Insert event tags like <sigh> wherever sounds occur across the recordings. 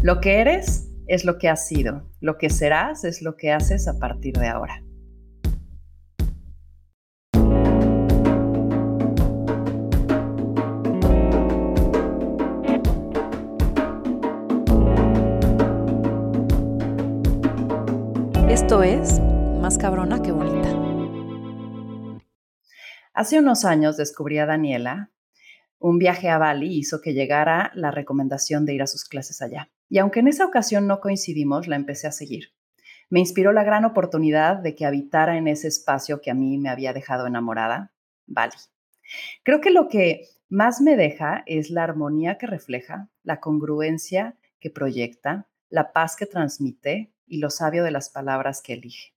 Lo que eres es lo que has sido, lo que serás es lo que haces a partir de ahora. Esto es Más cabrona que bonita. Hace unos años descubrí a Daniela. Un viaje a Bali hizo que llegara la recomendación de ir a sus clases allá. Y aunque en esa ocasión no coincidimos, la empecé a seguir. Me inspiró la gran oportunidad de que habitara en ese espacio que a mí me había dejado enamorada, Bali. Creo que lo que más me deja es la armonía que refleja, la congruencia que proyecta, la paz que transmite y lo sabio de las palabras que elige.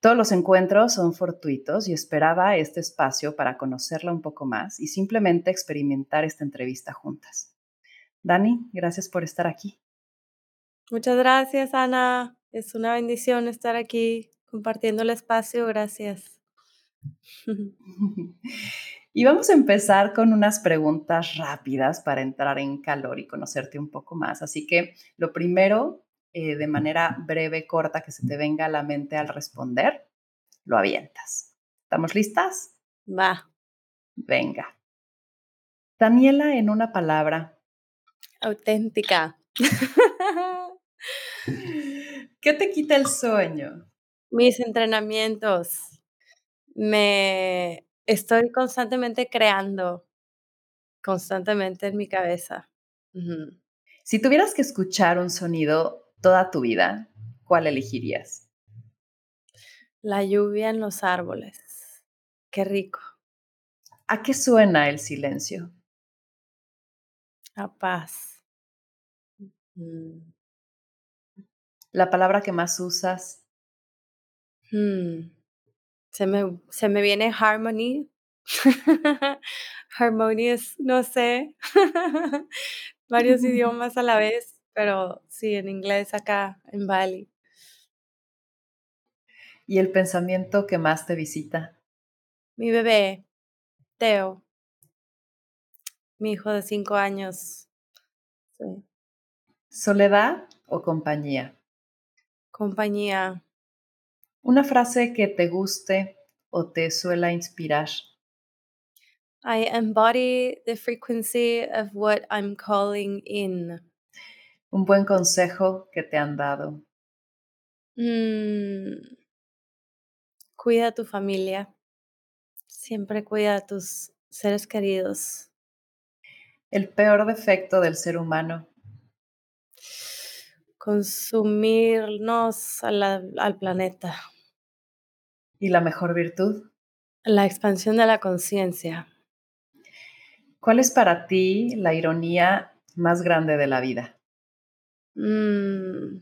Todos los encuentros son fortuitos y esperaba este espacio para conocerla un poco más y simplemente experimentar esta entrevista juntas. Dani, gracias por estar aquí. Muchas gracias, Ana. Es una bendición estar aquí compartiendo el espacio. Gracias. <laughs> <laughs> Y vamos a empezar con unas preguntas rápidas para entrar en calor y conocerte un poco más. Así que lo primero, eh, de manera breve, corta, que se te venga a la mente al responder, lo avientas. ¿Estamos listas? Va. Venga. Daniela, en una palabra. Auténtica. <laughs> ¿Qué te quita el sueño? Mis entrenamientos. Me estoy constantemente creando, constantemente en mi cabeza. Si tuvieras que escuchar un sonido toda tu vida, ¿cuál elegirías? La lluvia en los árboles. Qué rico. ¿A qué suena el silencio? A paz. Mm. La palabra que más usas. Hmm. Se, me, se me viene harmony. <laughs> Harmonious, no sé. <laughs> Varios <laughs> idiomas a la vez, pero sí, en inglés acá, en Bali. ¿Y el pensamiento que más te visita? Mi bebé, Teo. Mi hijo de cinco años. Sí. ¿Soledad o compañía? Compañía. Una frase que te guste o te suela inspirar. I embody the frequency of what I'm calling in. Un buen consejo que te han dado. Mm. Cuida a tu familia. Siempre cuida a tus seres queridos. El peor defecto del ser humano consumirnos al planeta. ¿Y la mejor virtud? La expansión de la conciencia. ¿Cuál es para ti la ironía más grande de la vida? Mm.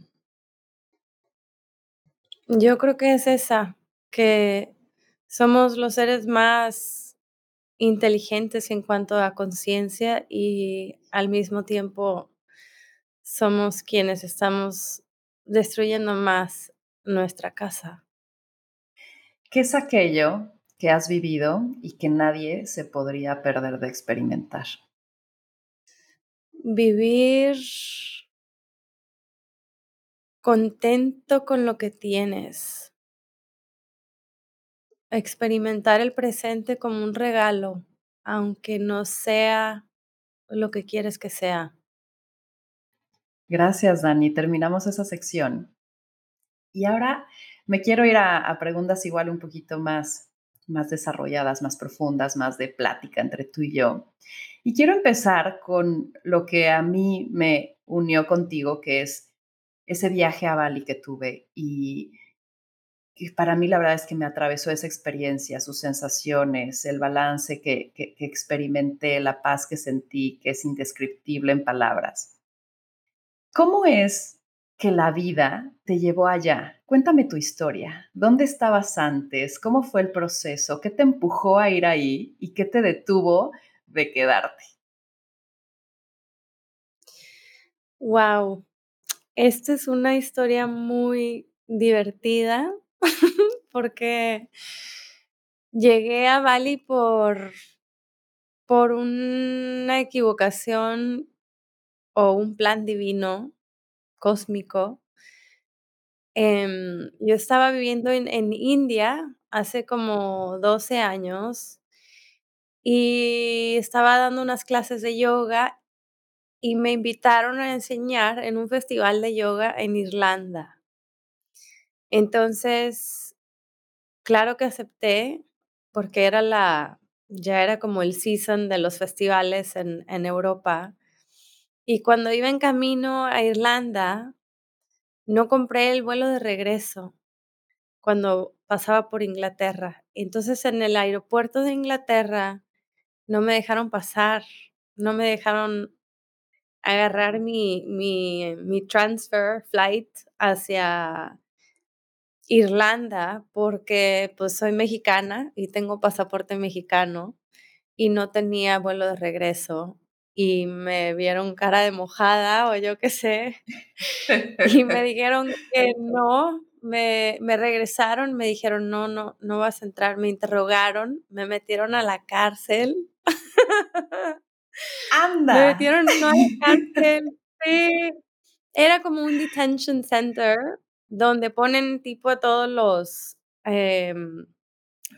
Yo creo que es esa, que somos los seres más inteligentes en cuanto a conciencia y al mismo tiempo somos quienes estamos destruyendo más nuestra casa. ¿Qué es aquello que has vivido y que nadie se podría perder de experimentar? Vivir contento con lo que tienes. Experimentar el presente como un regalo, aunque no sea lo que quieres que sea. Gracias, Dani. Terminamos esa sección. Y ahora me quiero ir a, preguntas igual un poquito más, más desarrolladas, más profundas, más de plática entre tú y yo. Y quiero empezar con lo que a mí me unió contigo, que es ese viaje a Bali que tuve y que para mí la verdad es que me atravesó esa experiencia, sus sensaciones, el balance que experimenté, la paz que sentí, que es indescriptible en palabras. ¿Cómo es que la vida te llevó allá? Cuéntame tu historia. ¿Dónde estabas antes? ¿Cómo fue el proceso? ¿Qué te empujó a ir ahí y qué te detuvo de quedarte? Wow, esta es una historia muy divertida <laughs> porque llegué a Bali por, por una equivocación o un plan divino cósmico. Em, yo estaba viviendo en, India hace como 12 años y estaba dando unas clases de yoga y me invitaron a enseñar en un festival de yoga en Irlanda. Entonces, claro que acepté porque era la, ya era como el season de los festivales en Europa. Y cuando iba en camino a Irlanda, no compré el vuelo de regreso cuando pasaba por Inglaterra. Entonces en el aeropuerto de Inglaterra no me dejaron pasar, no me dejaron agarrar mi, mi, transfer flight hacia Irlanda porque pues soy mexicana y tengo pasaporte mexicano y no tenía vuelo de regreso y me vieron cara de mojada o yo qué sé <laughs> y me dijeron que no, me, me regresaron, me dijeron no, no, no vas a entrar, me interrogaron, me metieron a la cárcel. <laughs> Anda. Me metieron a la cárcel. Sí. Era como un detention center donde ponen tipo a todos los eh,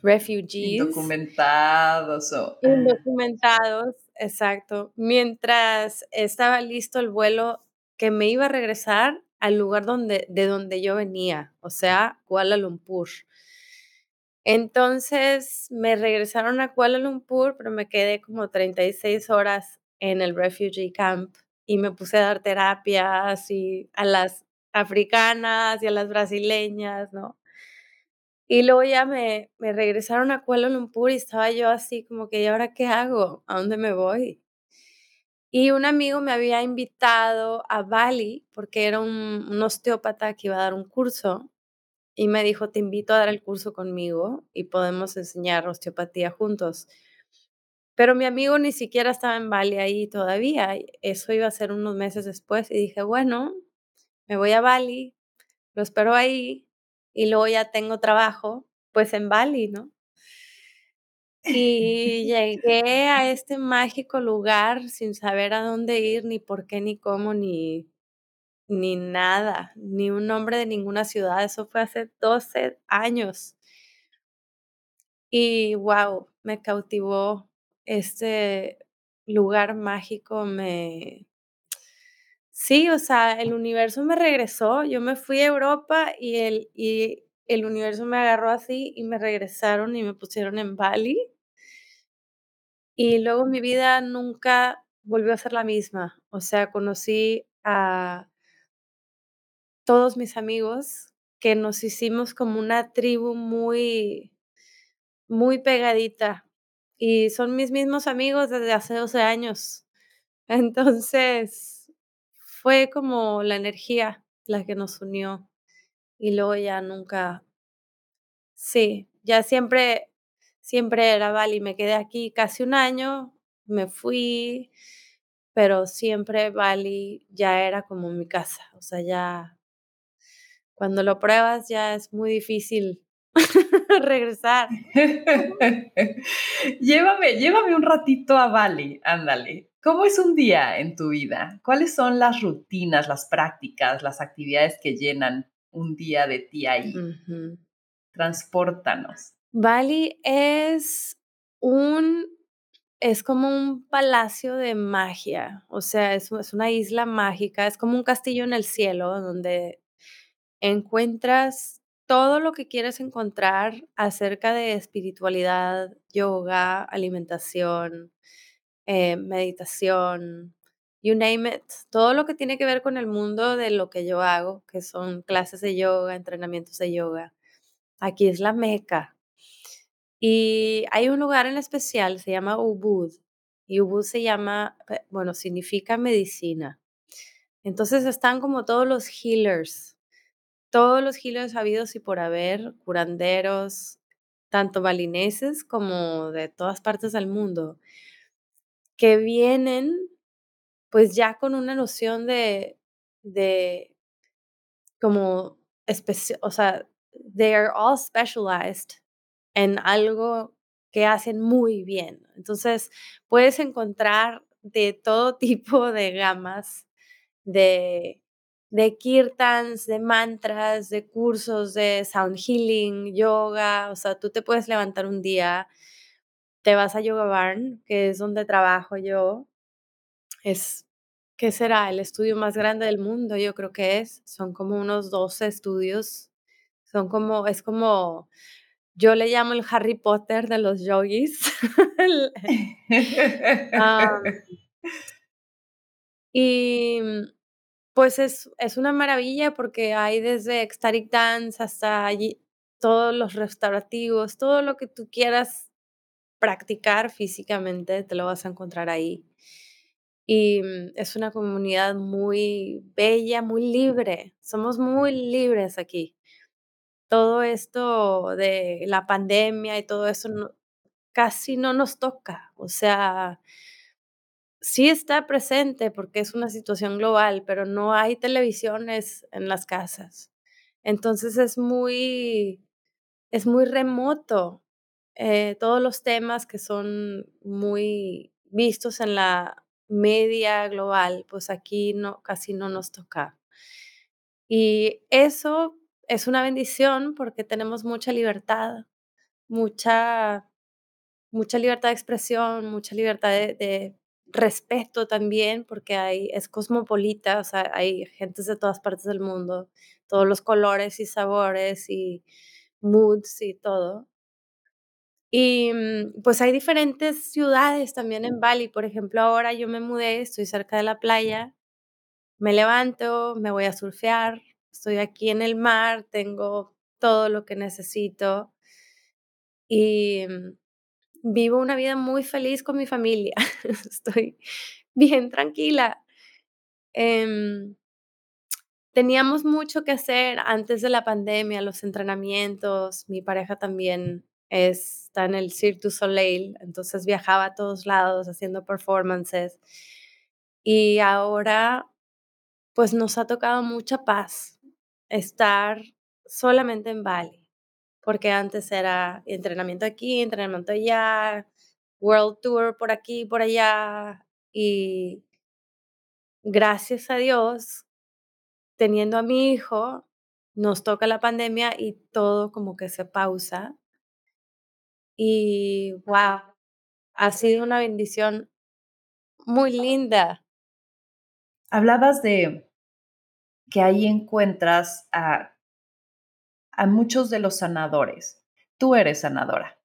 refugees. Indocumentados o... Indocumentados, exacto. Mientras estaba listo el vuelo que me iba a regresar al lugar donde, de donde yo venía, o sea, Kuala Lumpur. Entonces me regresaron a Kuala Lumpur, pero me quedé como 36 horas en el refugee camp y me puse a dar terapias y a las africanas y a las brasileñas, ¿no? Y luego ya me, me regresaron a Kuala Lumpur y estaba yo así como que, ¿y ahora qué hago? ¿A dónde me voy? Y un amigo me había invitado a Bali porque era un, un osteópata que iba a dar un curso y me dijo, te invito a dar el curso conmigo y podemos enseñar osteopatía juntos. Pero mi amigo ni siquiera estaba en Bali ahí todavía. Eso iba a ser unos meses después y dije, bueno, me voy a Bali, lo espero ahí y luego ya tengo trabajo, pues en Bali, ¿no? <laughs> Y llegué a este mágico lugar sin saber a dónde ir, ni por qué, ni cómo, ni, ni nada, ni un nombre de ninguna ciudad. Eso fue hace 12 años. Y wow, me cautivó este lugar mágico, me... Sí, o sea, el universo me regresó, yo me fui a Europa y el, y el universo me agarró así y me regresaron y me pusieron en Bali. Y luego mi vida nunca volvió a ser la misma. O sea, conocí a todos mis amigos que nos hicimos como una tribu muy, muy pegadita. Y son mis mismos amigos desde hace 12 años. <laughs> Entonces, fue como la energía la que nos unió. Y luego ya nunca, sí, ya siempre, siempre era Bali. Me quedé aquí casi un año, me fui, pero siempre Bali ya era como mi casa. O sea, ya cuando lo pruebas ya es muy difícil <laughs> regresar. <laughs> llévame, llévame un ratito a Bali, ándale. ¿Cómo es un día en tu vida? ¿Cuáles son las rutinas, las prácticas, las actividades que llenan un día de ti ahí? Transportanos. Bali es un, es como un palacio de magia, o sea, es, es una isla mágica, es como un castillo en el cielo donde encuentras todo lo que quieres encontrar acerca de espiritualidad, yoga, alimentación, eh, meditación, you name it, todo lo que tiene que ver con el mundo de lo que yo hago, que son clases de yoga, entrenamientos de yoga. Aquí es la Meca. Y hay un lugar en especial, se llama Ubud. Y Ubud se llama, bueno, significa medicina. Entonces están como todos los healers, todos los healers habidos y por haber, curanderos, tanto balineses como de todas partes del mundo que vienen pues ya con una noción de, de como, o sea, they are all specialized en algo que hacen muy bien. Entonces, puedes encontrar de todo <laughs> tipo de gamas de de kirtans, de mantras, de cursos de sound healing, yoga, o sea, tú te puedes levantar un día, te vas a Yoga Barn, que es donde trabajo yo, es, ¿qué será? El estudio más grande del mundo, yo creo que es, son como unos 12 estudios, son como, es como, yo le llamo el Harry Potter de los yogis. <laughs> y pues es, es una maravilla porque hay desde ecstatic dance hasta allí, todos los restaurativos, todo lo que tú quieras practicar físicamente, te lo vas a encontrar ahí. Y mm, es una comunidad muy bella, muy libre. Somos muy libres aquí. Todo esto de la pandemia y todo eso casi no nos toca. O sea, sí está presente porque es una situación global, pero no hay televisiones en las casas. Entonces es muy, es muy remoto eh, todos los temas que son muy vistos en la media global, pues aquí no, casi no nos toca. Y eso es una bendición porque tenemos mucha libertad, mucha, mucha libertad de expresión, mucha libertad de respeto también, porque hay, es cosmopolita, o sea, hay gentes de todas partes del mundo, todos los colores y sabores y moods y todo. Y mm, pues hay diferentes ciudades también en Bali, por ejemplo, ahora yo me mudé, estoy cerca de la playa, me levanto, me voy a surfear, estoy aquí en el mar, tengo todo lo que necesito y mm, vivo una vida muy feliz con mi familia. <laughs> Estoy bien tranquila. Em, teníamos mucho que hacer antes de la pandemia, los entrenamientos. Mi pareja también está en el Cirque du Soleil, entonces viajaba a todos lados haciendo performances. Y ahora, pues nos ha tocado mucha paz estar solamente en Bali porque antes era entrenamiento aquí, entrenamiento allá, World Tour por aquí, por allá, y gracias a Dios, teniendo a mi hijo, nos toca la pandemia y todo como que se pausa. Y wow, ha sido una bendición muy linda. Hablabas de que ahí encuentras a a muchos de los sanadores. Tú eres sanadora.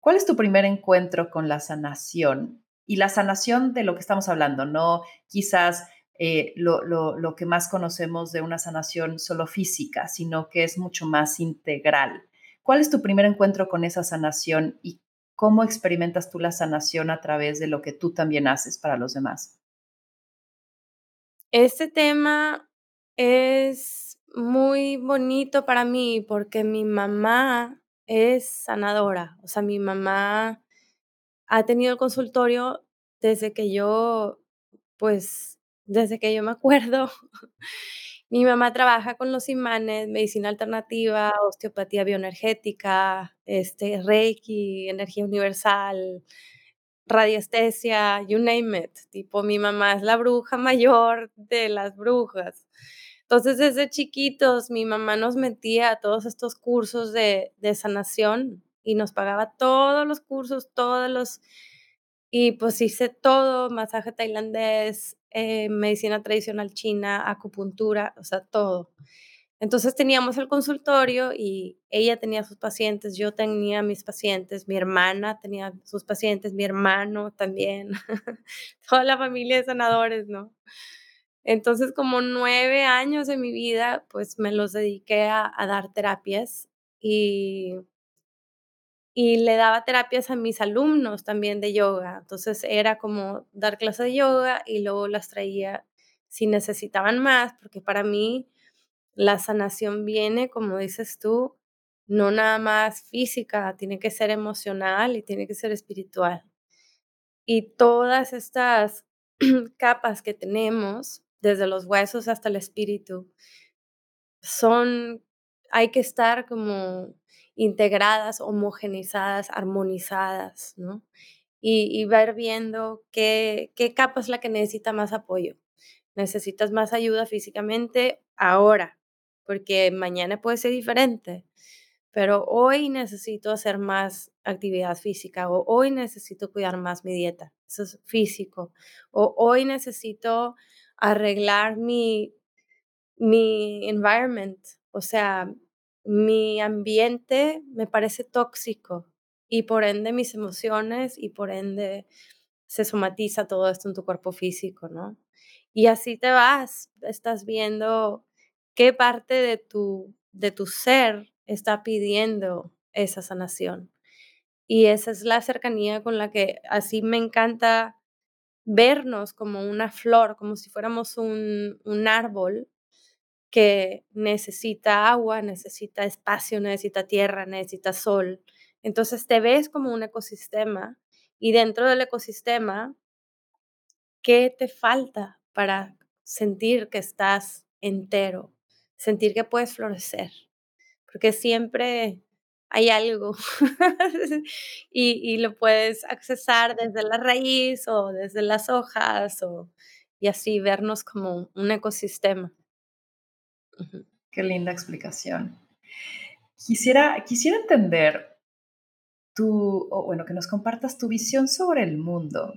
¿Cuál es tu primer encuentro con la sanación? Y la sanación de lo que estamos hablando, no quizás eh, lo, lo, que más conocemos de una sanación solo física, sino que es mucho más integral. ¿Cuál es tu primer encuentro con esa sanación y cómo experimentas tú la sanación a través de lo que tú también haces para los demás? Este tema es muy bonito para mí porque mi mamá es sanadora, o sea, mi mamá ha tenido el consultorio desde que yo, pues, desde que yo me acuerdo. <laughs> mi mamá trabaja con los imanes, medicina alternativa, osteopatía bioenergética, este, reiki, energía universal, radiestesia, you name it. Tipo, mi mamá es la bruja mayor de las brujas. Entonces, desde chiquitos, mi mamá nos metía a todos estos cursos de, sanación y nos pagaba todos los cursos, todos los... Y pues hice todo, masaje tailandés, eh, medicina tradicional china, acupuntura, o sea, todo. Entonces teníamos el consultorio y ella tenía sus pacientes, yo tenía mis pacientes, mi hermana tenía sus pacientes, mi hermano también, <laughs> toda la familia de sanadores, ¿no? Entonces, como nueve años de mi vida, pues me los dediqué a, dar terapias y, y le daba terapias a mis alumnos también de yoga. Entonces era como dar clases de yoga y luego las traía si necesitaban más, porque para mí la sanación viene, como dices tú, no nada más física, tiene que ser emocional y tiene que ser espiritual. Y todas estas <clears throat> capas que tenemos desde los huesos hasta el espíritu, son, hay que estar como integradas, homogenizadas, armonizadas, ¿no? Y, ver viendo qué, qué capa es la que necesita más apoyo. ¿Necesitas más ayuda físicamente ahora, porque mañana puede ser diferente, pero hoy necesito hacer más actividad física o hoy necesito cuidar más mi dieta, eso es físico, o hoy necesito arreglar mi, mi environment, o sea, mi ambiente me parece tóxico y por ende mis emociones y por ende se somatiza todo esto en tu cuerpo físico, ¿no? Y así te vas, estás viendo qué parte de tu, de tu ser está pidiendo esa sanación. Y esa es la cercanía con la que así me encanta vernos como una flor, como si fuéramos un, un árbol que necesita agua, necesita espacio, necesita tierra, necesita sol. Entonces te ves como un ecosistema y dentro del ecosistema, ¿qué te falta para sentir que estás entero? Sentir que puedes florecer. Porque siempre hay algo <laughs> y, y, lo puedes accesar desde la raíz o desde las hojas o, y así vernos como un ecosistema. Qué linda explicación. Quisiera, quisiera entender tu, o bueno, que nos compartas tu visión sobre el mundo,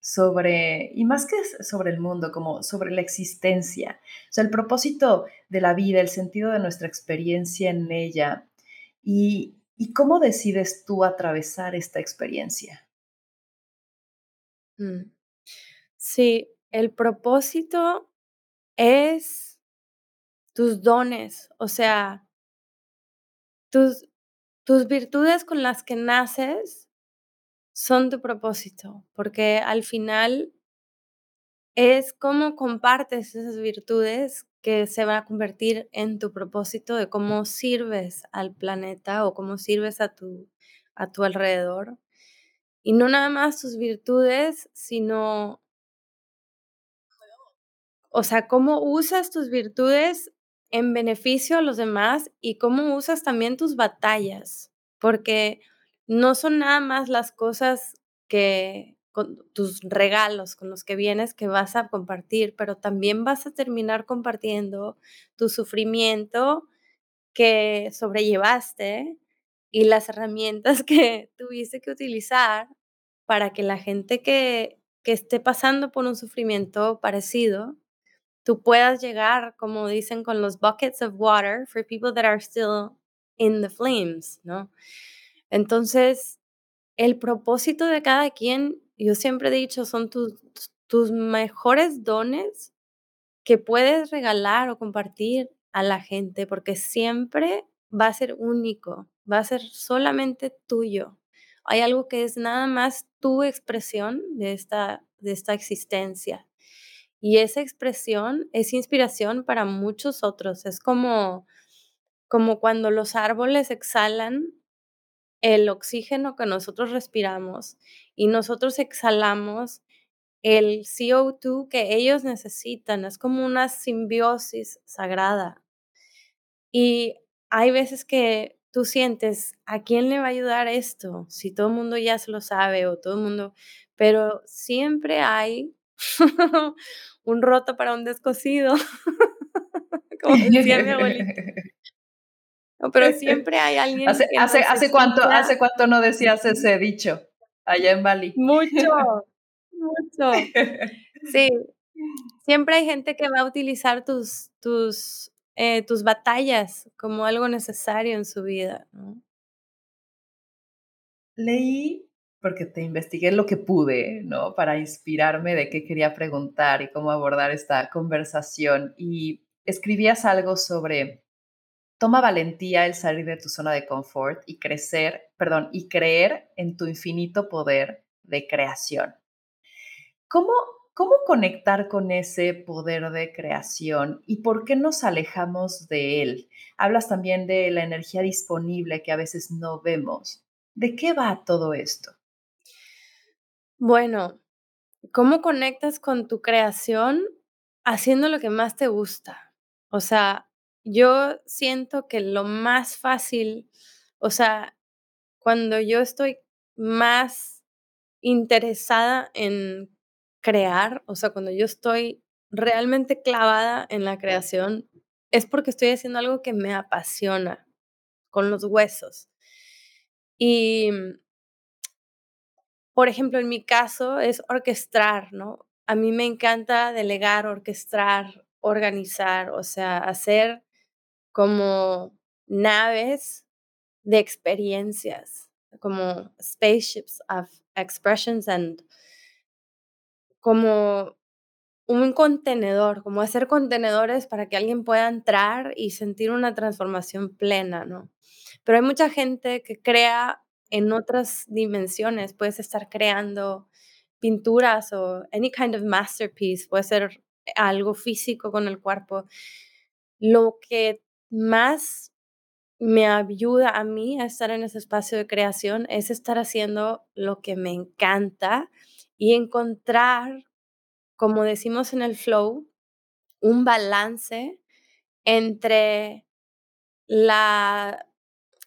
sobre, y más que sobre el mundo, como sobre la existencia, o sea, el propósito de la vida, el sentido de nuestra experiencia en ella, y, y cómo decides tú atravesar esta experiencia. Mm. Sí, el propósito es tus dones, o sea, tus, tus virtudes con las que naces son tu propósito, porque al final es cómo compartes esas virtudes que se van a convertir en tu propósito de cómo sirves al planeta o cómo sirves a tu, a tu alrededor. Y no nada más tus virtudes, sino, o sea, cómo usas tus virtudes en beneficio a los demás y cómo usas también tus batallas, porque no son nada más las cosas que con tus regalos con los que vienes que vas a compartir, pero también vas a terminar compartiendo tu sufrimiento que sobrellevaste y las herramientas <laughs> que tuviste que utilizar para que la gente que, que esté pasando por un sufrimiento parecido tú puedas llegar, como dicen, con los buckets of water for people that are still in the flames, ¿no? Entonces, el propósito de cada quien, yo siempre he dicho, son tus, tus mejores dones que puedes regalar o compartir a la gente, porque siempre va a ser único, va a ser solamente tuyo. Hay algo que es nada más tu expresión de esta, de esta existencia. Y esa expresión es inspiración para muchos otros. Es como, como cuando los árboles exhalan el oxígeno que nosotros respiramos y nosotros exhalamos el CO2 que ellos necesitan. Es como una simbiosis sagrada. Y hay veces que tú sientes, ¿a quién le va a ayudar esto? Si todo el mundo ya se lo sabe o todo el mundo, pero siempre hay <laughs> un roto para un descosido, <laughs> como <laughs> decía mi abuelita. pero siempre hay alguien hace, que hace, hace cuánto hace cuánto no decías ese dicho allá en Bali. Mucho, mucho. Sí, siempre hay gente que va a utilizar tus tus eh, tus batallas como algo necesario en su vida. Leí porque te investigué lo que pude, ¿no? Para inspirarme de qué quería preguntar y cómo abordar esta conversación. Y escribías algo sobre, toma valentía el salir de tu zona de confort y crecer, perdón, y creer en tu infinito poder de creación. ¿Cómo, cómo conectar con ese poder de creación y por qué nos alejamos de él? Hablas también de la energía disponible que a veces no vemos. ¿De qué va todo esto? Bueno, ¿cómo conectas con tu creación haciendo lo que más te gusta? O sea, yo siento que lo más fácil, o sea, cuando yo estoy más interesada en crear, o sea, cuando yo estoy realmente clavada en la creación, es porque estoy haciendo algo que me apasiona, con los huesos. Y, por ejemplo, en mi caso es orquestar, ¿no? A mí me encanta delegar, orquestar, organizar, o sea, hacer como naves de experiencias, como spaceships of expressions and como un contenedor, como hacer contenedores para que alguien pueda entrar y sentir una transformación plena, ¿no? Pero hay mucha gente que crea en otras dimensiones, puedes estar creando pinturas o any kind of masterpiece, puede ser algo físico con el cuerpo. Lo que más me ayuda a mí a estar en ese espacio de creación es estar haciendo lo que me encanta y encontrar como decimos en el flow, un balance entre la,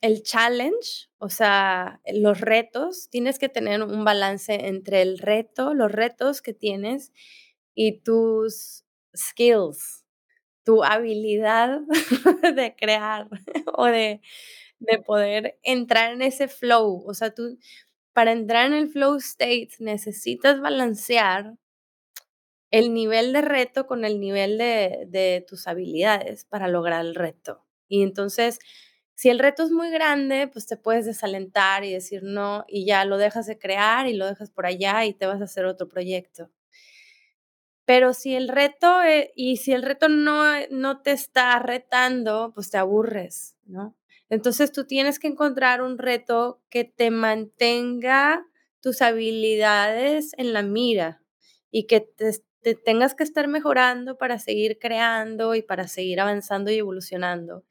el challenge, o sea, los retos, tienes que tener un balance entre el reto, los retos que tienes y tus skills, tu habilidad <laughs> de crear <laughs> o de, de poder entrar en ese flow. O sea, tú, para entrar en el flow state necesitas balancear el nivel de reto con el nivel de, tus habilidades para lograr el reto. Y entonces, si el reto es muy grande, pues te puedes desalentar y decir no, y ya lo dejas de crear y lo dejas por allá y te vas a hacer otro proyecto. Pero si el reto, eh, y si el reto no, no te está retando, pues te aburres, ¿no? Entonces tú tienes que encontrar un reto que te mantenga tus habilidades en la mira y que te, te tengas que estar mejorando para seguir creando y para seguir avanzando y evolucionando.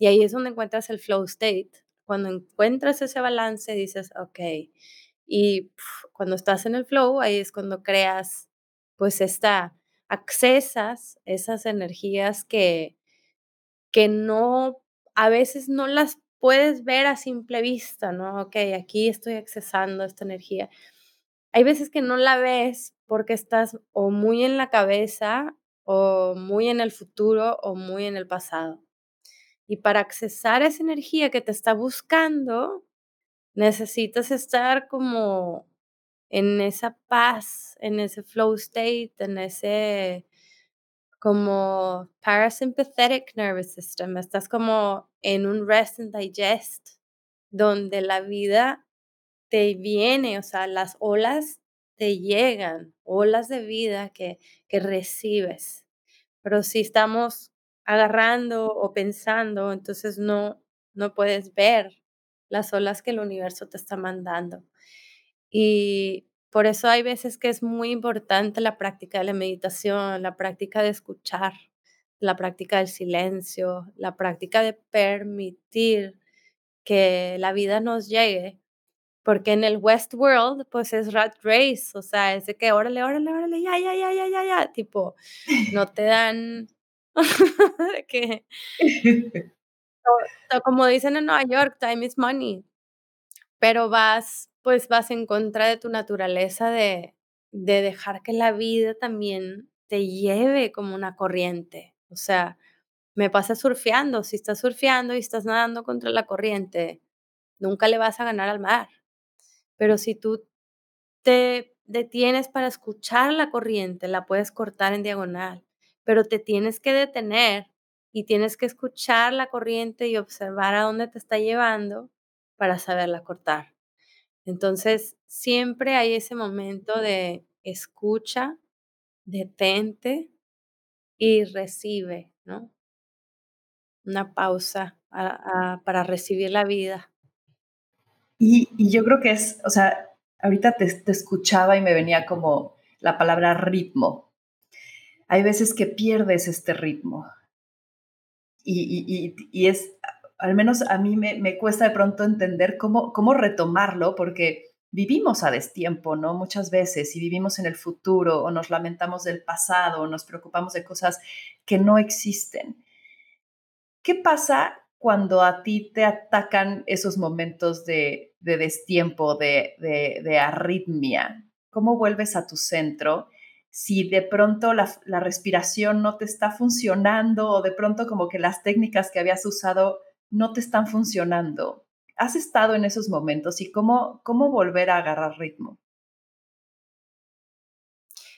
Y ahí es donde encuentras el flow state. Cuando encuentras ese balance, dices, ok. Y cuando estás en el flow, ahí es cuando creas, pues, esta, accesas esas energías que, que no, a veces no las puedes ver a simple vista, ¿no? Ok, aquí estoy accesando esta energía. Hay veces que no la ves porque estás o muy en la cabeza o muy en el futuro o muy en el pasado. Y para accesar esa energía que te está buscando, necesitas estar como en esa paz, en ese flow state, en ese como parasympathetic nervous system. Estás como en un rest and digest, donde la vida te viene, o sea, las olas te llegan olas de vida que, que recibes. Pero si estamos agarrando o pensando, entonces no, no puedes ver las olas que el universo te está mandando. Y por eso hay veces que es muy importante la práctica de la meditación, la práctica de escuchar, la práctica del silencio, la práctica de permitir que la vida nos llegue porque en el Westworld, pues es rat race, o sea, es de que órale, órale, órale, ya, ya, ya, ya, ya, ya, tipo, no te dan, <laughs> que, <laughs> como dicen en Nueva York, time is money, pero vas, pues vas en contra de tu naturaleza de, de dejar que la vida también te lleve como una corriente, o sea, me pasa surfeando, si estás surfeando y estás nadando contra la corriente, nunca le vas a ganar al mar. Pero si tú te detienes para escuchar la corriente, la puedes cortar en diagonal, pero te tienes que detener y tienes que escuchar la corriente y observar a dónde te está llevando para saberla cortar. Entonces, siempre hay ese momento de escucha, detente y recibe, ¿no? Una pausa para recibir la vida. Y, yo creo que es, o sea, ahorita te, escuchaba y me venía como la palabra ritmo. Hay veces que pierdes este ritmo. Y, es, al menos a mí me, cuesta de pronto entender cómo, cómo retomarlo, porque vivimos a destiempo, ¿no? Muchas veces, y vivimos en el futuro, o nos lamentamos del pasado, o nos preocupamos de cosas que no existen. ¿Qué pasa cuando a ti te atacan esos momentos de, destiempo, de, de, arritmia? ¿Cómo vuelves a tu centro si de pronto la, la, respiración no te está funcionando o de pronto como que las técnicas que habías usado no te están funcionando. ¿Has estado en esos momentos y cómo, cómo volver a agarrar ritmo?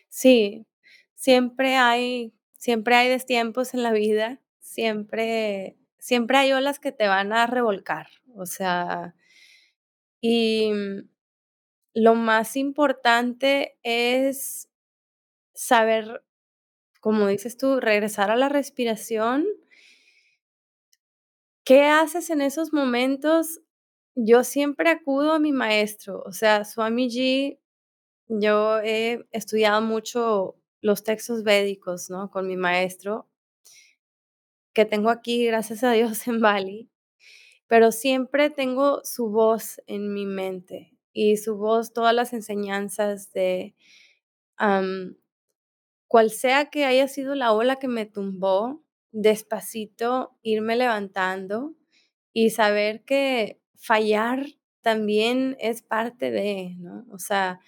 Sí, siempre hay, siempre hay destiempos en la vida, siempre, siempre hay olas que te van a revolcar, o sea, y lo más importante es saber, como dices tú, regresar a la respiración. ¿Qué haces en esos momentos? Yo siempre acudo a mi maestro, o sea, Swami Ji, yo he estudiado mucho los textos védicos, ¿no? Con mi maestro, que tengo aquí, gracias a Dios, <laughs> en Bali, pero siempre tengo su voz en mi mente y su voz, todas las enseñanzas de cual sea que haya sido la ola que me tumbó, despacito irme levantando y saber que fallar también es parte de, ¿no? O sea,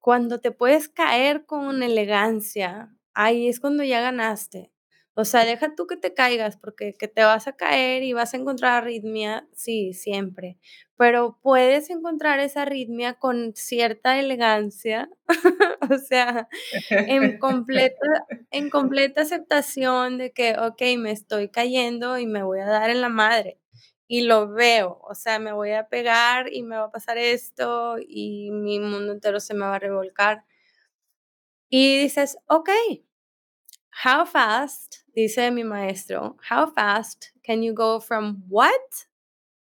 cuando te puedes caer con elegancia, ahí es cuando ya ganaste. O sea, deja tú que te caigas, porque que te vas a caer y vas a encontrar arritmia, sí, siempre. Pero puedes encontrar esa arritmia con cierta elegancia, <laughs> o sea, en completa, en completa aceptación de que, ok, me estoy cayendo y me voy a dar en la madre. Y lo veo, o sea, me voy a pegar y me va a pasar esto y mi mundo entero se me va a revolcar. Y dices, ok, how fast, dice mi maestro, how fast can you go from what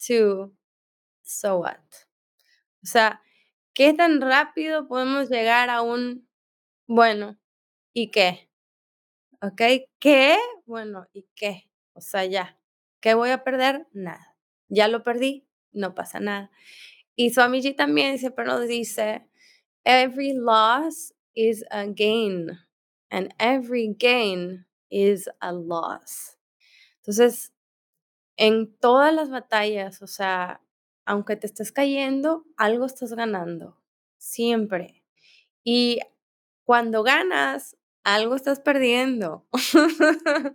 to so what? O sea, ¿qué tan rápido podemos llegar a un, bueno, ¿y qué? ¿Ok? ¿Qué? Bueno, ¿y qué? O sea, ya. ¿Qué voy a perder? Nada. Ya lo perdí, no pasa nada. Y Swamiji también siempre nos dice, every loss is a gain and every gain is a loss. Entonces, en todas las batallas, o sea, aunque te estés cayendo, algo estás ganando, siempre. Y cuando ganas, algo estás perdiendo. <laughs>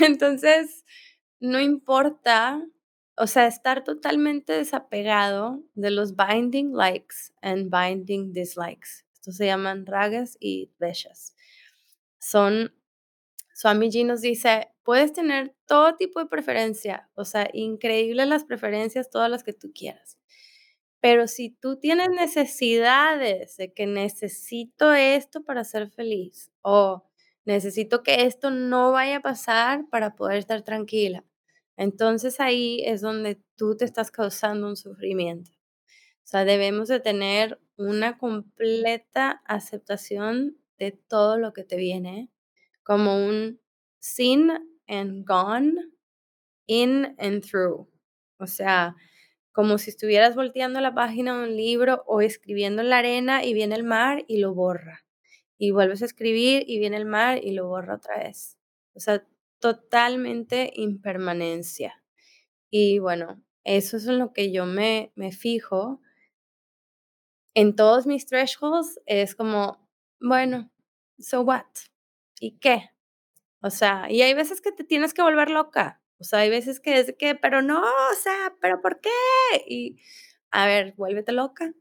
Entonces, no importa, o sea, estar totalmente desapegado de los binding likes and binding dislikes. Estos se llaman ragas y dveshas son, Swamiji nos dice, puedes tener todo tipo de preferencia, o sea, increíbles las preferencias, todas las que tú quieras. Pero si tú tienes necesidades de que necesito esto para ser feliz o necesito que esto no vaya a pasar para poder estar tranquila, entonces ahí es donde tú te estás causando un sufrimiento. O sea, debemos de tener una completa aceptación de todo lo que te viene, como un seen and gone, in and through. O sea, como si estuvieras volteando la página de un libro o escribiendo en la arena y viene el mar y lo borra. Y vuelves a escribir y viene el mar y lo borra otra vez. O sea, totalmente impermanencia. Y bueno, eso es en lo que yo me, me fijo. En todos mis thresholds es como, bueno, so what? ¿Y qué? O sea, y hay veces que te tienes que volver loca. O sea, hay veces que es que, pero no, o sea, pero ¿por qué? Y a ver, vuélvete loca.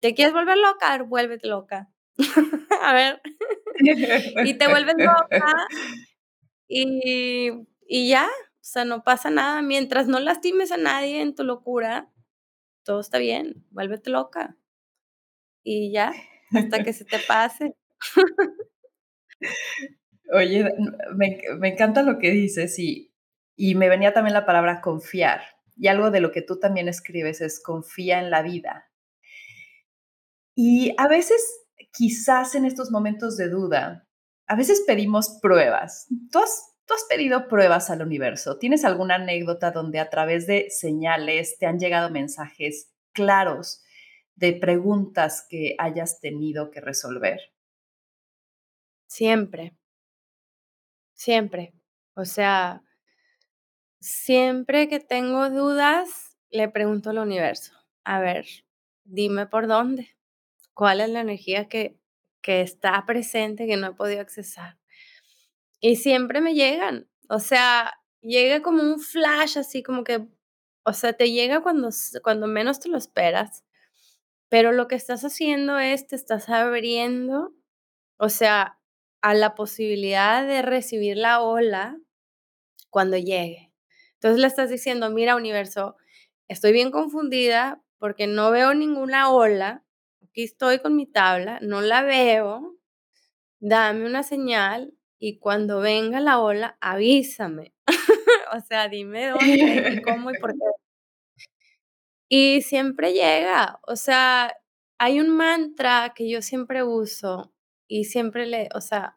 ¿Te quieres volver loca? A ver, vuélvete loca. <laughs> a ver. <laughs> y te vuelves loca y, y ya, o sea, no pasa nada. Mientras no lastimes a nadie en tu locura, todo está bien, vuélvete loca. Y ya, hasta que se te pase. <laughs> Oye, me, encanta lo que dices y, y me venía también la palabra confiar. Y algo de lo que tú también escribes es confía en la vida. Y a veces, quizás en estos momentos de duda, a veces pedimos pruebas. ¿Tú has, tú has pedido pruebas al universo? ¿Tienes alguna anécdota donde a través de señales te han llegado mensajes claros de preguntas que hayas tenido que resolver? Siempre. Siempre. O sea, siempre que tengo dudas, le pregunto al universo, a ver, dime por dónde, cuál es la energía que, que está presente, que no he podido accesar. Y siempre me llegan, o sea, llega como un flash, así como que, o sea, te llega cuando, cuando menos te lo esperas, pero lo que estás haciendo es, te estás abriendo, o sea, a la posibilidad de recibir la ola cuando llegue. Entonces le estás diciendo, mira universo, estoy bien confundida porque no veo ninguna ola, aquí estoy con mi tabla, no la veo, dame una señal y cuando venga la ola, avísame. <laughs> o sea, dime dónde y cómo y por qué. <laughs> Y siempre llega, o sea, hay un mantra que yo siempre uso y siempre le, o sea,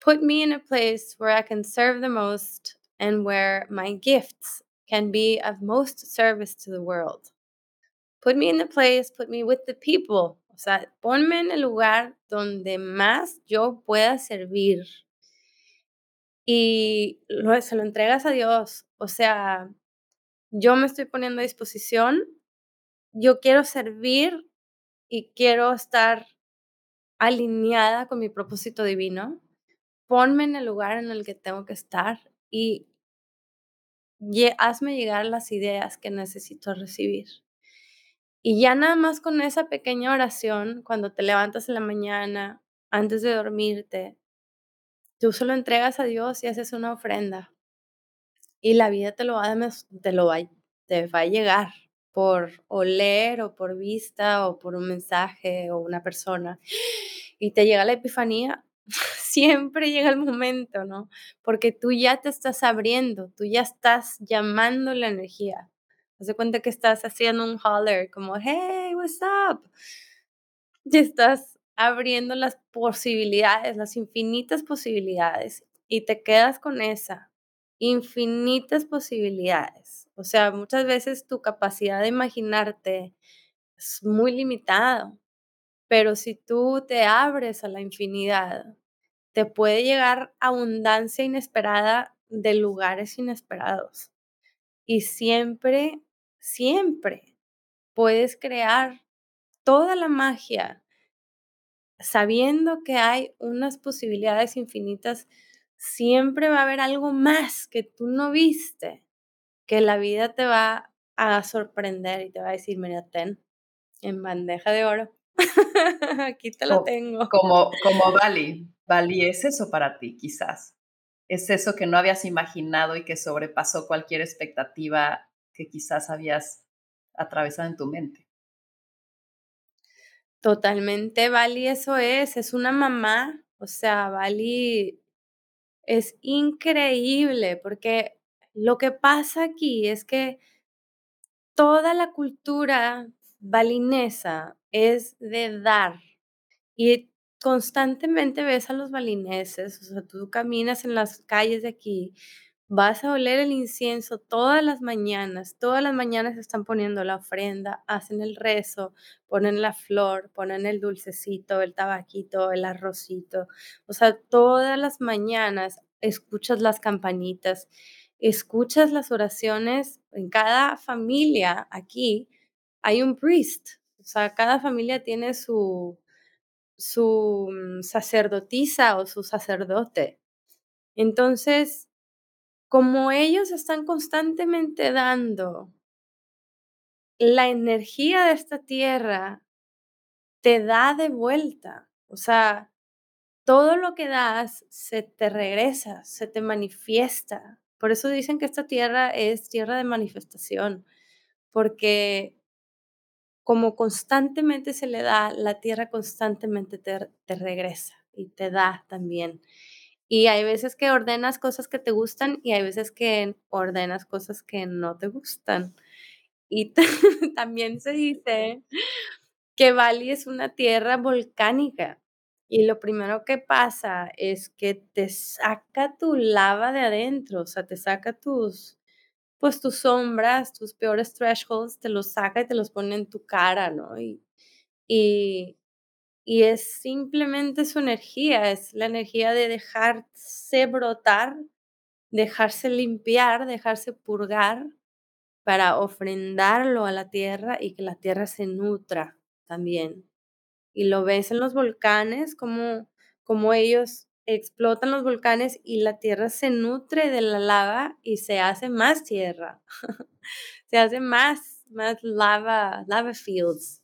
put me in a place where I can serve the most and where my gifts can be of most service to the world. Put me in the place, put me with the people. O sea, ponme en el lugar donde más yo pueda servir. Y lo, se lo entregas a Dios. O sea, yo me estoy poniendo a disposición. Yo quiero servir y quiero estar alineada con mi propósito divino. Ponme en el lugar en el que tengo que estar y hazme llegar las ideas que necesito recibir. Y ya nada más con esa pequeña oración, cuando te levantas en la mañana, antes de dormirte, tú solo entregas a Dios y haces una ofrenda. Y la vida te lo va a, te lo va, te va a llegar por oler o por vista o por un mensaje o una persona. Y te llega la epifanía, <laughs> siempre llega el momento, ¿no? Porque tú ya te estás abriendo, tú ya estás llamando la energía. Haz cuenta que estás haciendo un holler, como, hey, what's up? Y estás abriendo las posibilidades, las infinitas posibilidades, y te quedas con esa, infinitas posibilidades. O sea, muchas veces tu capacidad de imaginarte es muy limitado, pero si tú te abres a la infinidad, te puede llegar abundancia inesperada de lugares inesperados. Y siempre siempre puedes crear toda la magia sabiendo que hay unas posibilidades infinitas, siempre va a haber algo más que tú no viste, que la vida te va a sorprender y te va a decir, mira, ten, en bandeja de oro. <laughs> Aquí te lo tengo. Como, como Bali. Bali es eso para ti, quizás. Es eso que no habías imaginado y que sobrepasó cualquier expectativa que quizás habías atravesado en tu mente. Totalmente, Bali, eso es, es una mamá, o sea, Bali es increíble porque lo que pasa aquí es que toda la cultura balinesa es de dar y constantemente ves a los balineses, o sea, tú caminas en las calles de aquí Vas a oler el incienso todas las mañanas, todas las mañanas están poniendo la ofrenda, hacen el rezo, ponen la flor, ponen el dulcecito, el tabaquito, el arrocito. O sea, todas las mañanas escuchas las campanitas, escuchas las oraciones. En cada familia aquí hay un priest, o sea, cada familia tiene su, su mm, sacerdotisa o su sacerdote. Entonces, como ellos están constantemente dando la energía de esta tierra, te da de vuelta. O sea, todo lo que das se te regresa, se te manifiesta. Por eso dicen que esta tierra es tierra de manifestación, porque como constantemente se le da, la tierra constantemente te, te regresa y te da también. Y hay veces que ordenas cosas que te gustan y hay veces que ordenas cosas que no te gustan. Y <laughs> también se dice que Bali es una tierra volcánica y lo primero que pasa es que te saca tu lava de adentro, o sea, te saca tus, pues tus sombras, tus peores thresholds, te los saca y te los pone en tu cara, ¿no? Y, y, y es simplemente su energía, es la energía de dejarse brotar, dejarse limpiar, dejarse purgar para ofrendarlo a la tierra y que la tierra se nutra también. y lo ves en los volcanes, como, como ellos explotan los volcanes y la tierra se nutre de la lava y se hace más tierra, <laughs> se hace más, más lava, lava fields.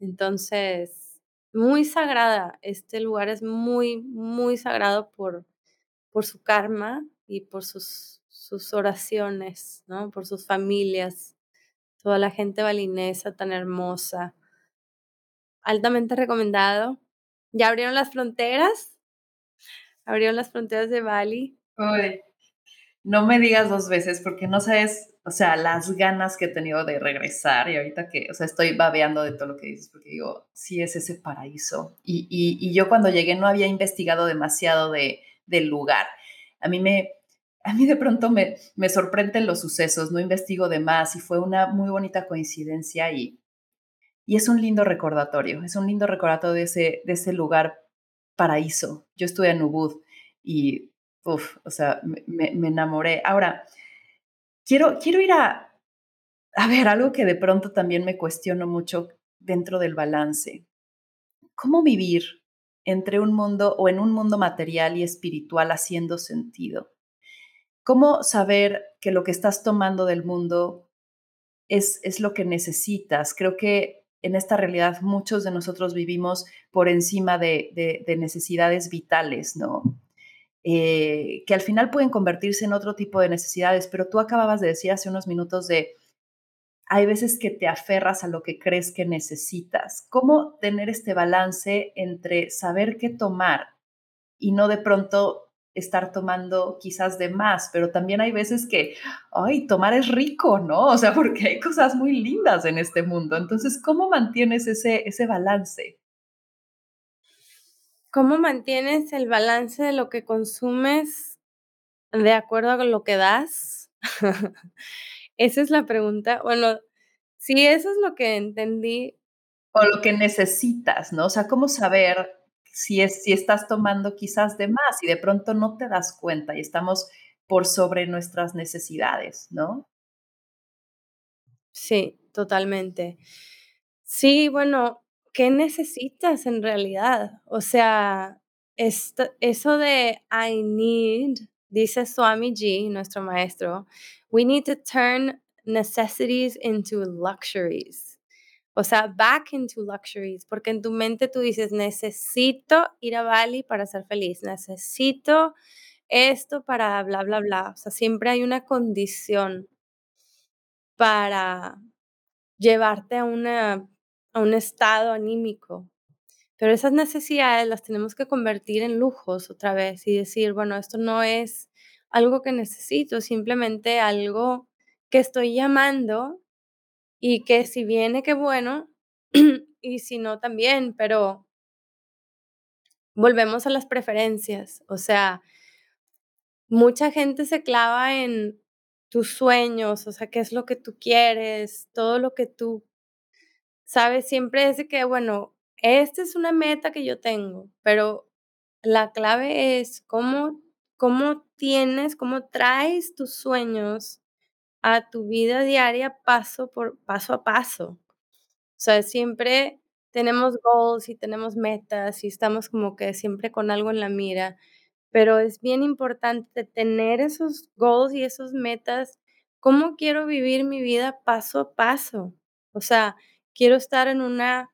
Entonces, muy sagrada, este lugar es muy, muy sagrado por, por su karma y por sus, sus oraciones, ¿no? Por sus familias, toda la gente balinesa tan hermosa. Altamente recomendado. ¿Ya abrieron las fronteras? Abrieron las fronteras de Bali. No me digas dos veces porque no sabes, o sea, las ganas que he tenido de regresar y ahorita que, o sea, estoy babeando de todo lo que dices porque digo, sí es ese paraíso. Y, y, yo cuando llegué no había investigado demasiado de, del lugar. A mí me, a mí de pronto me, me sorprenden los sucesos, no investigo de más y fue una muy bonita coincidencia y, y es un lindo recordatorio, es un lindo recordatorio de ese, de ese lugar paraíso. Yo estuve en Ubud y, o sea, me, enamoré. Ahora, quiero, quiero ir a, a ver algo que de pronto también me cuestiono mucho dentro del balance. ¿Cómo vivir entre un mundo o en un mundo material y espiritual haciendo sentido? ¿Cómo saber que lo que estás tomando del mundo es, es lo que necesitas? Creo que en esta realidad muchos de nosotros vivimos por encima de, necesidades vitales, ¿no? Eh, que al final pueden convertirse en otro tipo de necesidades, pero tú acababas de decir hace unos minutos de, hay veces que te aferras a lo que crees que necesitas. ¿Cómo tener este balance entre saber qué tomar y no de pronto estar tomando quizás de más, pero también hay veces que, ay, tomar es rico, ¿no? O sea, porque hay cosas muy lindas en este mundo. Entonces, ¿cómo mantienes ese, ese balance? ¿Cómo mantienes el balance de lo que consumes de acuerdo a lo que das? <laughs> Esa es la pregunta. Bueno, si eso es lo que entendí. O lo que necesitas, ¿no? O sea, ¿cómo saber si, es, si estás tomando quizás de más y de pronto no te das cuenta y estamos por sobre nuestras necesidades, ¿no? Sí, totalmente. Sí, bueno, ¿qué necesitas en realidad? O sea, eso de I need, dice Swami G, nuestro maestro, we need to turn necessities into luxuries. O sea, back into luxuries, porque en tu mente tú dices, necesito ir a Bali para ser feliz, necesito esto para bla, bla, bla. O sea, siempre hay una condición para llevarte a, una, a un estado anímico. Pero esas necesidades las tenemos que convertir en lujos otra vez y decir, bueno, esto no es algo que necesito, simplemente algo que estoy llamando y que si viene, qué bueno, <clears throat> y si no, también, pero volvemos a las preferencias, o sea, mucha gente se clava en tus sueños, o sea, qué es lo que tú quieres, todo lo que tú sabes, siempre es de que, bueno, esta es una meta que yo tengo, pero la clave es cómo, cómo tienes, cómo traes tus sueños a tu vida diaria paso por paso a paso. O sea, siempre tenemos goals y tenemos metas y estamos como que siempre con algo en la mira, pero es bien importante tener esos goals y esos metas. ¿Cómo quiero vivir mi vida paso a paso? O sea, quiero estar en una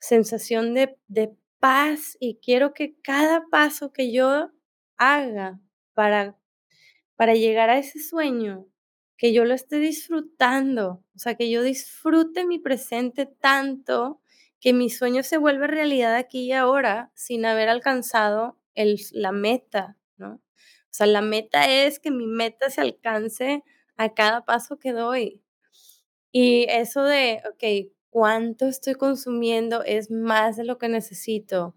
sensación de, de paz y quiero que cada paso que yo haga para, para llegar a ese sueño que yo lo esté disfrutando, o sea, que yo disfrute mi presente tanto que mi sueño se vuelve realidad aquí y ahora sin haber alcanzado el, la meta, ¿no? O sea, la meta es que mi meta se alcance a cada paso que doy. Y eso de, ok, ¿cuánto estoy consumiendo? Es más de lo que necesito.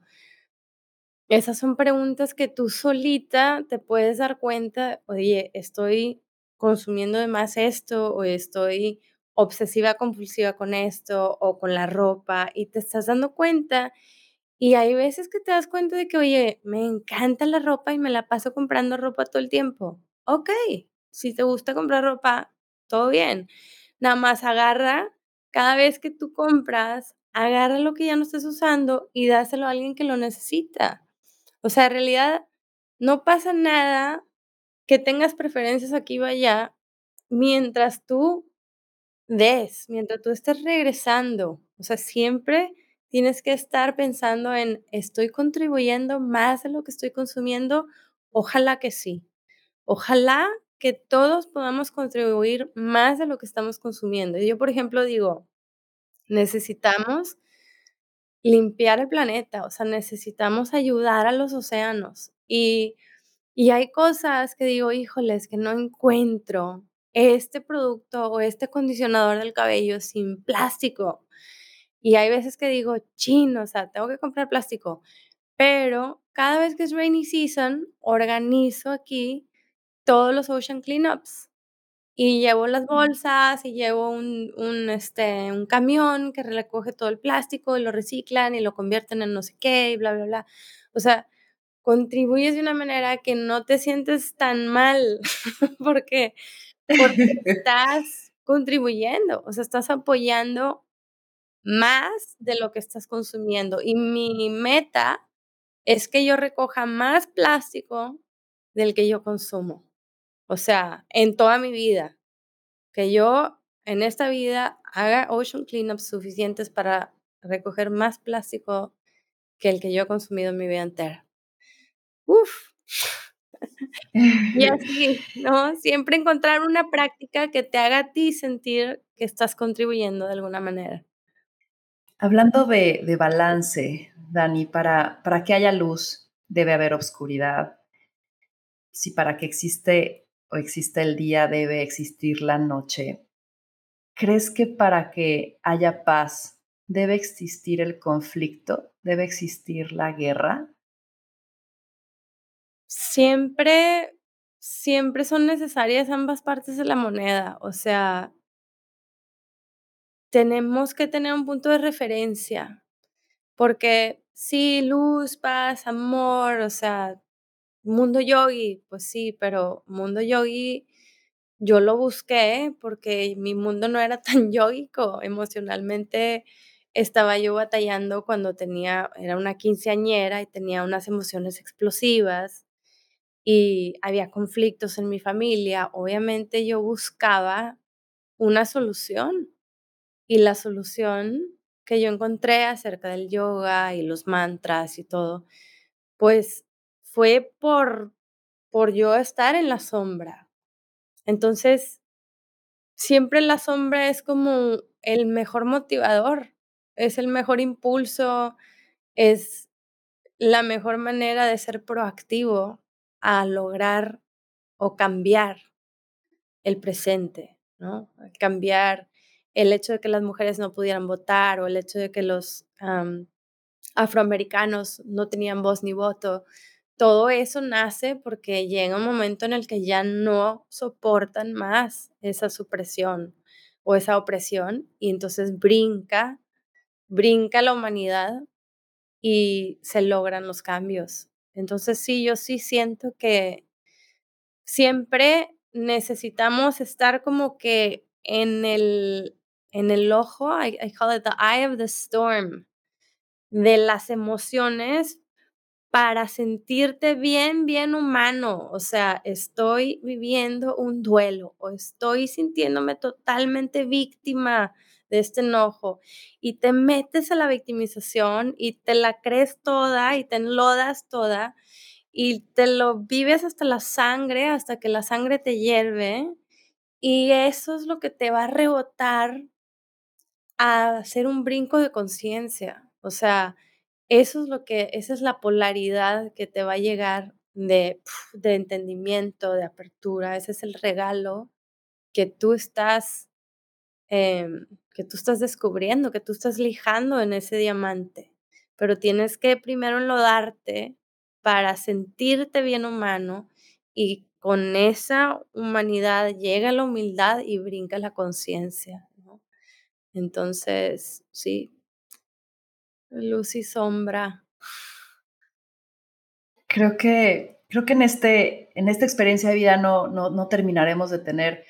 Esas son preguntas que tú solita te puedes dar cuenta, oye, estoy consumiendo de más esto o estoy obsesiva compulsiva con esto o con la ropa y te estás dando cuenta y hay veces que te das cuenta de que, oye, me encanta la ropa y me la paso comprando ropa todo el tiempo. Ok, si te gusta comprar ropa, todo bien. Nada más agarra cada vez que tú compras, agarra lo que ya no estés usando y dáselo a alguien que lo necesita. O sea, en realidad no pasa nada que tengas preferencias aquí o allá mientras tú des, mientras tú estés regresando. O sea, siempre tienes que estar pensando en, ¿estoy contribuyendo más de lo que estoy consumiendo? Ojalá que sí. Ojalá que todos podamos contribuir más de lo que estamos consumiendo. Yo, por ejemplo, digo, necesitamos limpiar el planeta, o sea, necesitamos ayudar a los océanos. Y, y hay cosas que digo, híjoles, que no encuentro este producto o este acondicionador del cabello sin plástico. Y hay veces que digo, chino, o sea, tengo que comprar plástico. Pero cada vez que es rainy season, organizo aquí todos los ocean cleanups. Y llevo las bolsas y llevo un, un, este, un camión que recoge todo el plástico y lo reciclan y lo convierten en no sé qué y bla, bla, bla. O sea, contribuyes de una manera que no te sientes tan mal <laughs> porque, porque <laughs> estás contribuyendo, o sea, estás apoyando más de lo que estás consumiendo. Y mi meta es que yo recoja más plástico del que yo consumo. O sea, en toda mi vida. Que yo en esta vida haga ocean cleanups suficientes para recoger más plástico que el que yo he consumido en mi vida entera. Uf. <laughs> y así, <laughs> ¿no? Siempre encontrar una práctica que te haga a ti sentir que estás contribuyendo de alguna manera. Hablando de, de balance, Dani, para, para que haya luz debe haber oscuridad. Si para que existe o existe el día debe existir la noche. ¿Crees que para que haya paz debe existir el conflicto? ¿Debe existir la guerra? Siempre, siempre son necesarias ambas partes de la moneda. O sea, tenemos que tener un punto de referencia. Porque sí, luz, paz, amor, o sea, mundo yogi, pues sí, pero mundo yogi yo lo busqué porque mi mundo no era <laughs> tan yogico. Emocionalmente estaba yo batallando cuando tenía, era una quinceañera y tenía unas emociones explosivas y había conflictos en mi familia. Obviamente yo buscaba una solución y la solución que yo encontré acerca del yoga y los mantras y todo, pues fue por, por yo estar en la sombra. Entonces, siempre la sombra es como el mejor motivador, es el mejor impulso, es la mejor manera de ser proactivo a lograr o cambiar el presente, ¿no? Cambiar el hecho de que las mujeres no pudieran votar o el hecho de que los afroamericanos no tenían voz ni voto todo eso nace porque llega un momento en el que ya no soportan más esa supresión o esa opresión y entonces brinca, brinca la humanidad y se logran los cambios. Entonces sí, yo sí siento que siempre necesitamos estar como que en el, en el ojo, I, I call it the eye of the storm, de las emociones para sentirte bien, bien humano. O sea, estoy viviendo un duelo o estoy sintiéndome totalmente víctima de este enojo y te metes a la victimización y te la crees toda y te enlodas toda y te lo vives hasta la sangre, hasta que la sangre te hierve y eso es lo que te va a rebotar a hacer un brinco de conciencia. O sea, eso es lo que, esa es la polaridad que te va a llegar de, de entendimiento, de apertura, ese es el regalo que tú estás, em, que tú estás descubriendo, que tú estás lijando en ese diamante. Pero tienes que primero enlodarte para sentirte bien humano y con esa humanidad llega la humildad y brinca la conciencia. Entonces, sí, Luz y sombra. Creo que, creo que en, este, en esta experiencia de vida no, no, no terminaremos de tener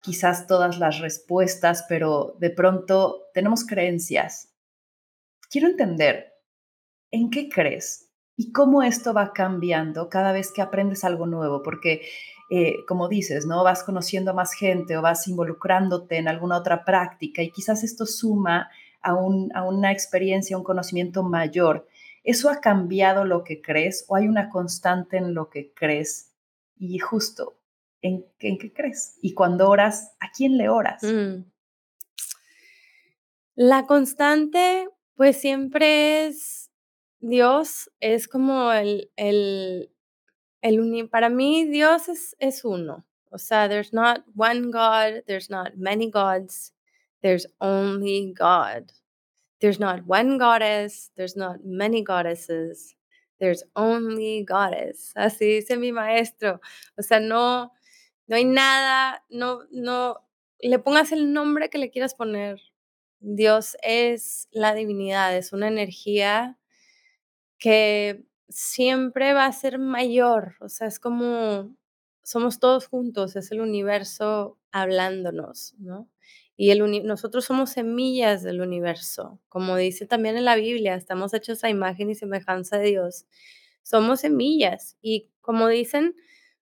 quizás todas las respuestas, pero de pronto tenemos creencias quiero entender, ¿en qué crees? ¿Y cómo esto va cambiando cada vez que aprendes algo nuevo? Porque, eh, como dices, ¿no? Vas conociendo a más gente o vas involucrándote en alguna otra práctica y quizás esto suma a, a una experiencia, un conocimiento mayor. ¿Eso ha cambiado lo que crees o hay una constante en lo que crees? Y justo, ¿en, qué crees? Y cuando oras, ¿a quién le oras? Mm. La constante, pues siempre es Dios, es como el, el, el para mí Dios es, es uno. O sea, there's not one God, there's not many gods, there's only God. There's not one goddess, there's not many goddesses, there's only goddess. Así dice mi maestro. O sea, no, no hay nada, no, no, le pongas el nombre que le quieras poner. Dios es la divinidad, es una energía que siempre va a ser mayor. O sea, es como somos todos juntos, es el universo hablándonos, ¿no? Y el nosotros somos semillas del universo, como dice también en la Biblia, estamos hechos a imagen y semejanza de Dios. Somos semillas y como dicen,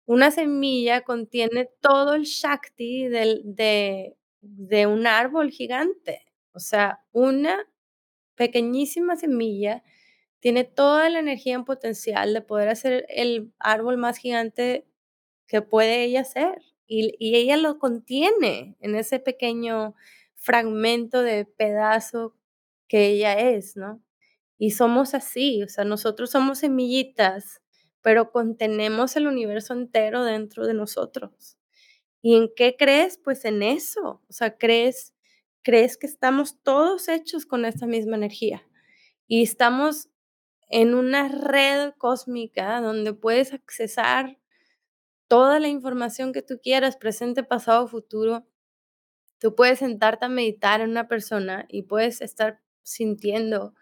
una semilla contiene todo el Shakti de, de un árbol gigante. O sea, una pequeñísima semilla tiene toda la energía en potencial de poder hacer el árbol más gigante que puede ella ser y, ella lo contiene en ese pequeño fragmento de pedazo que ella es, ¿no? Y somos así, o sea, nosotros somos semillitas, pero contenemos el universo entero dentro de nosotros. ¿Y en qué crees? Pues en eso, o sea, crees, crees que estamos todos hechos con esta misma energía y estamos en una red cósmica donde puedes accesar toda la información que tú quieras, presente, pasado, futuro. Tú puedes sentarte a meditar en una persona y puedes estar sintiendo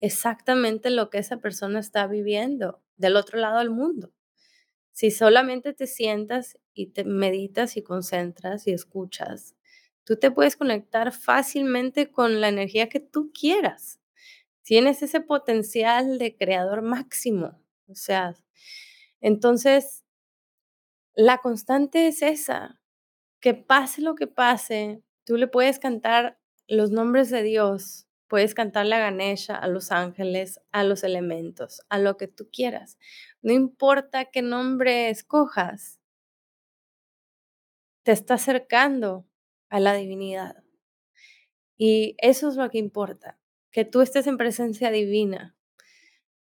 exactamente lo que esa persona está viviendo del otro lado del mundo. Si solamente te sientas y te meditas y concentras y escuchas, tú te puedes conectar fácilmente con la energía que tú quieras. Tienes ese potencial de creador máximo. O sea, entonces la constante es esa, que pase lo que pase, tú le puedes cantar los nombres de Dios, puedes cantarle a Ganesha, a los ángeles, a los elementos, a lo que tú quieras. No importa qué nombre escojas, te está acercando a la divinidad. Y eso es lo que importa, que tú estés en presencia divina.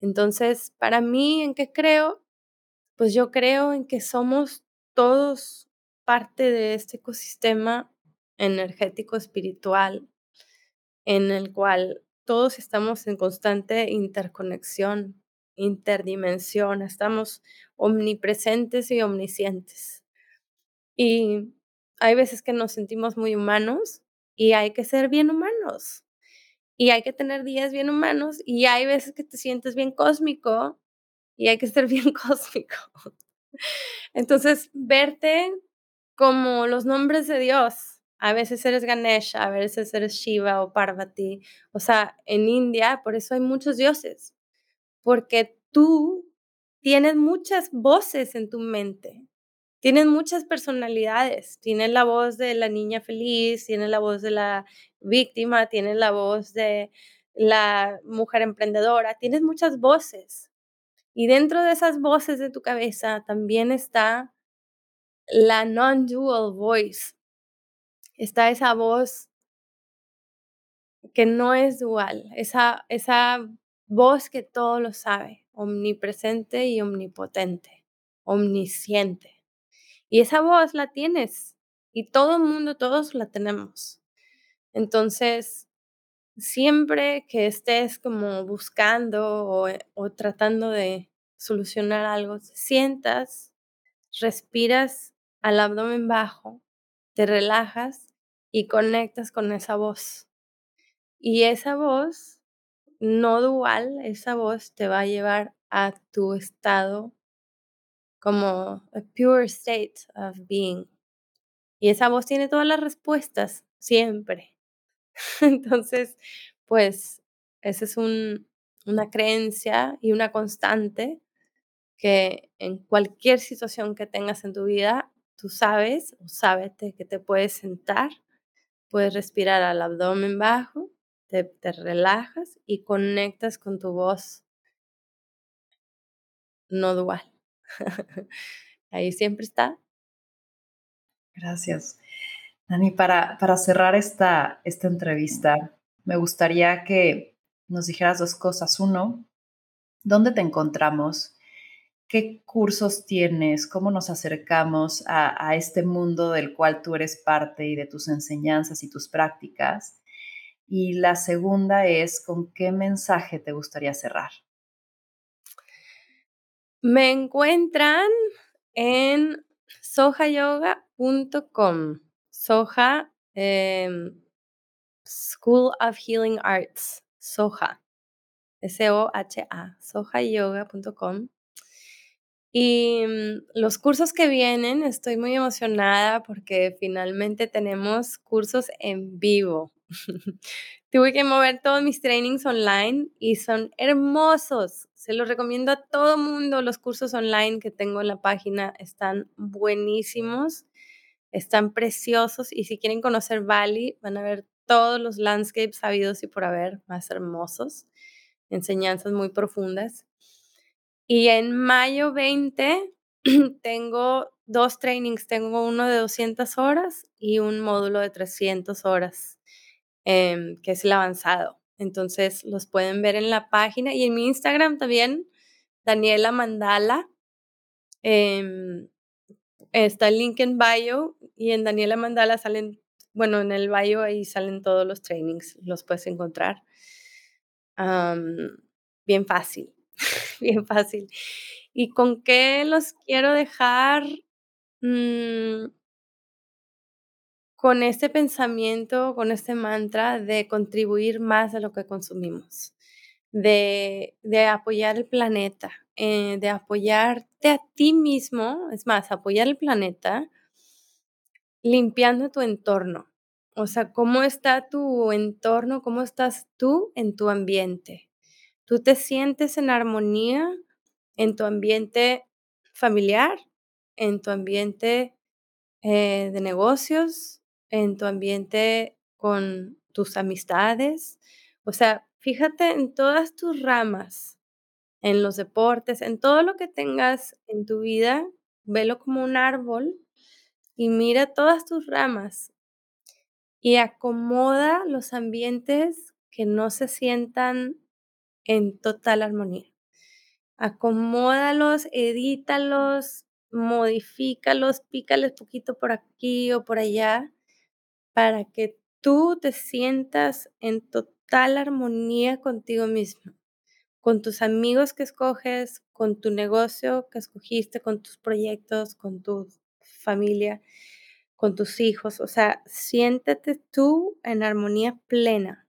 Entonces, para mí, ¿en qué creo? Pues yo creo en que somos todos parte de este ecosistema energético espiritual en el cual todos estamos en constante interconexión, interdimensión, estamos omnipresentes y omniscientes. Y hay veces que nos sentimos muy humanos y hay que ser bien humanos. Y hay que tener días bien humanos y hay veces que te sientes bien cósmico y hay que ser <laughs> bien cósmico. Entonces, verte como los nombres de Dios. A veces eres Ganesha, a veces eres Shiva o Parvati. O sea, en India, por eso hay muchos dioses. Porque tú tienes muchas voces en tu mente. Tienes muchas personalidades. Tienes la voz de la niña feliz, tienes la voz de la víctima, tienes la voz de la mujer emprendedora. Tienes muchas voces. Y dentro de esas voces de tu cabeza también está la non-dual voice. Está esa voz que no es dual, esa, esa voz que todo lo sabe, omnipresente y omnipotente, omnisciente. Y esa voz la tienes y todo el mundo, todos la tenemos. Entonces, siempre que estés como buscando o, eh, o tratando de solucionar algo, sientas, respiras al abdomen bajo, te relajas y conectas con esa voz. Y esa voz no dual, esa voz te va a llevar a tu estado como a pure state of being. Y esa voz tiene todas las respuestas, siempre. <laughs> Entonces, pues Esa es una creencia y una constante que en cualquier situación que tengas en tu vida, tú sabes o sabes que te puedes sentar, puedes respirar al abdomen bajo, te, te relajas y conectas con tu voz no dual. <laughs> Ahí siempre está. Gracias. Dani, para, para cerrar esta, esta entrevista, me gustaría que nos dijeras dos cosas. Uno, ¿dónde te encontramos? ¿Qué cursos tienes? ¿Cómo nos acercamos a, este mundo del cual tú eres parte y de tus enseñanzas y tus prácticas? Y la segunda es, ¿con qué mensaje te gustaría cerrar? Me encuentran en sojayoga.com. Soja, em, School of Healing Arts, Soja. S-O-H-A, sojayoga.com. Y mm, los cursos que vienen, estoy muy emocionada porque finalmente tenemos cursos en vivo. <laughs> Tuve que mover todos mis trainings online y son hermosos. Se los recomiendo a todo mundo. Los cursos online que tengo en la página están buenísimos, están preciosos y si quieren conocer Bali van a ver todos los landscapes sabidos y por haber más hermosos, enseñanzas muy profundas. Y en mayo 20 <clears throat> tengo dos trainings, tengo uno de 200 horas y un módulo de 300 horas, em, que es el avanzado. Entonces los pueden ver en la página y en mi Instagram también, Daniela Mandala. Em, está el link en bio y en Daniela Mandala salen, bueno, en el bio ahí salen todos los trainings, los puedes encontrar. bien fácil. <laughs> bien fácil. ¿Y con qué los quiero dejar? Mm con este pensamiento, con este mantra de contribuir más a lo que consumimos, de, de apoyar el planeta, eh, de apoyarte a ti mismo, es más, apoyar el planeta limpiando tu entorno. O sea, cómo está tu entorno, cómo estás tú en tu ambiente. ¿Tú te sientes en armonía en tu ambiente familiar, en tu ambiente eh, de negocios, en tu ambiente con tus amistades? O sea, fíjate en todas tus ramas, en los deportes, en todo lo que tengas en tu vida, velo como un árbol y mira todas tus ramas y acomoda los ambientes que no se sientan en total armonía. Acomódalos, edítalos, modifícalos, pícales poquito por aquí o por allá para que tú te sientas en total armonía contigo mismo, con tus amigos que escoges, con tu negocio que escogiste, con tus proyectos, con tu familia, con tus hijos. O sea, siéntete tú en armonía plena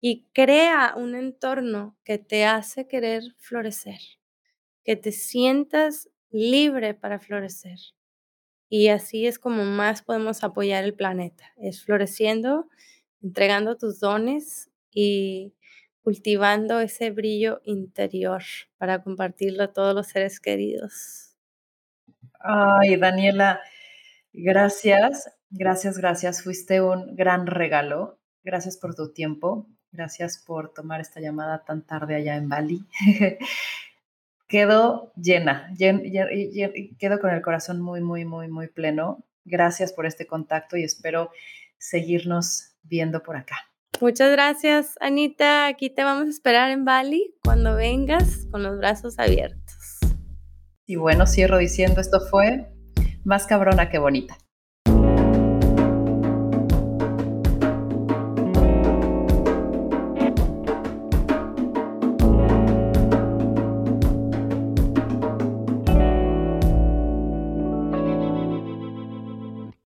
y crea un entorno que te hace querer florecer, que te sientas libre para florecer. Y así es como más podemos apoyar el planeta, es floreciendo, entregando tus dones y cultivando ese brillo interior para compartirlo a todos los seres queridos. Ay, Daniela, gracias, gracias, gracias. Fuiste un gran regalo. Gracias por tu tiempo. Gracias por tomar esta llamada tan tarde allá en Bali. <laughs> quedo llena, quedo con el corazón muy, muy, muy, muy pleno. Gracias por este contacto y espero seguirnos viendo por acá. Muchas gracias, Anita. Aquí te vamos a esperar en Bali cuando vengas con los brazos abiertos. Y bueno, cierro diciendo, esto fue más cabrona que bonita.